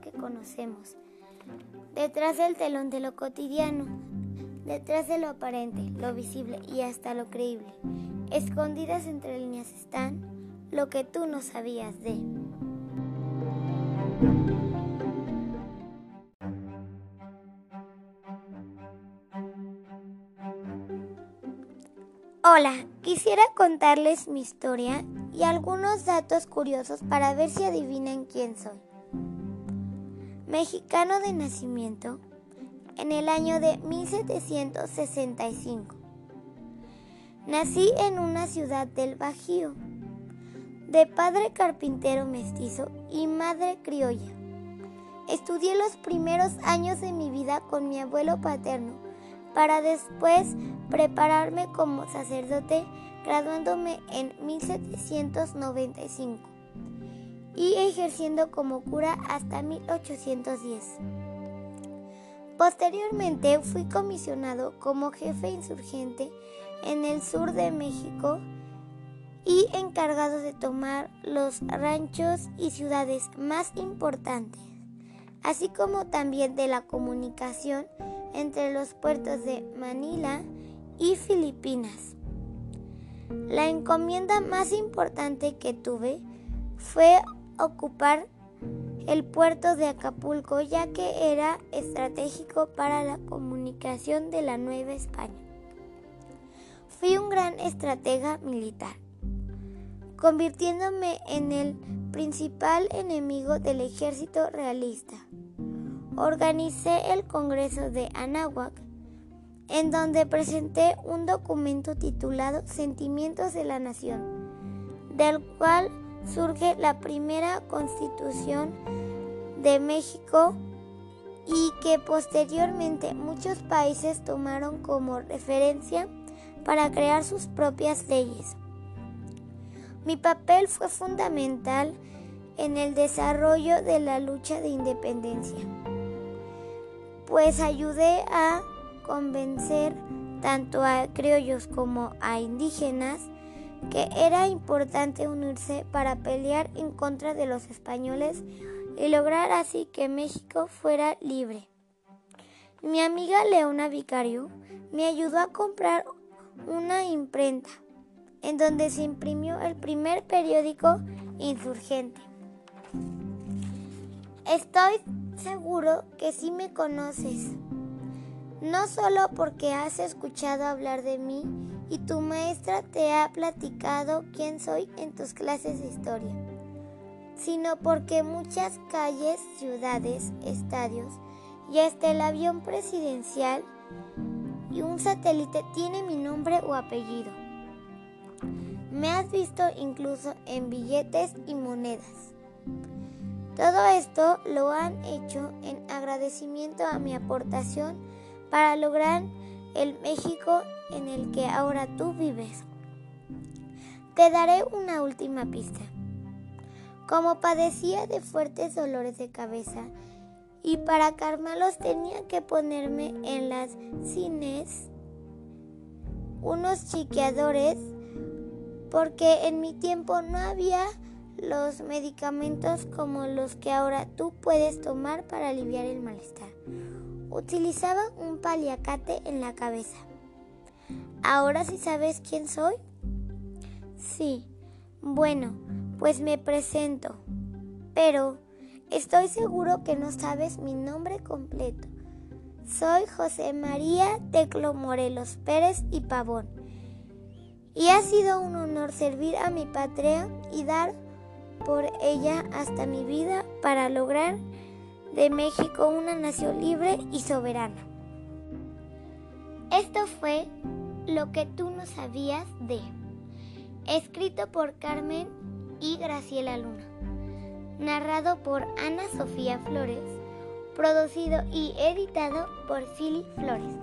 que conocemos, detrás del telón de lo cotidiano, detrás de lo aparente, lo visible y hasta lo creíble. Escondidas entre líneas están lo que tú no sabías de. Hola, quisiera contarles mi historia y algunos datos curiosos para ver si adivinan quién soy. Mexicano de nacimiento en el año de 1765. Nací en una ciudad del Bajío, de padre carpintero mestizo y madre criolla. Estudié los primeros años de mi vida con mi abuelo paterno para después prepararme como sacerdote graduándome en 1795 y ejerciendo como cura hasta 1810. Posteriormente fui comisionado como jefe insurgente en el sur de México y encargado de tomar los ranchos y ciudades más importantes, así como también de la comunicación entre los puertos de Manila y Filipinas. La encomienda más importante que tuve fue ocupar el puerto de Acapulco ya que era estratégico para la comunicación de la Nueva España. Fui un gran estratega militar, convirtiéndome en el principal enemigo del ejército realista. Organicé el Congreso de Anáhuac en donde presenté un documento titulado Sentimientos de la Nación, del cual surge la primera constitución de México y que posteriormente muchos países tomaron como referencia para crear sus propias leyes. Mi papel fue fundamental en el desarrollo de la lucha de independencia, pues ayudé a convencer tanto a criollos como a indígenas que era importante unirse para pelear en contra de los españoles y lograr así que México fuera libre. Mi amiga Leona Vicario me ayudó a comprar una imprenta en donde se imprimió el primer periódico insurgente. Estoy seguro que sí me conoces no solo porque has escuchado hablar de mí y tu maestra te ha platicado quién soy en tus clases de historia, sino porque muchas calles, ciudades, estadios y hasta el avión presidencial y un satélite tiene mi nombre o apellido. Me has visto incluso en billetes y monedas. Todo esto lo han hecho en agradecimiento a mi aportación para lograr el México en el que ahora tú vives. Te daré una última pista. Como padecía de fuertes dolores de cabeza y para calmarlos tenía que ponerme en las cines unos chiqueadores porque en mi tiempo no había los medicamentos como los que ahora tú puedes tomar para aliviar el malestar. Utilizaba un paliacate en la cabeza. ¿Ahora sí sabes quién soy? Sí. Bueno, pues me presento. Pero estoy seguro que no sabes mi nombre completo. Soy José María Teclo Morelos Pérez y Pavón. Y ha sido un honor servir a mi patria y dar por ella hasta mi vida para lograr de México una nación libre y soberana. Esto fue lo que tú no sabías de, escrito por Carmen y Graciela Luna, narrado por Ana Sofía Flores, producido y editado por Silly Flores.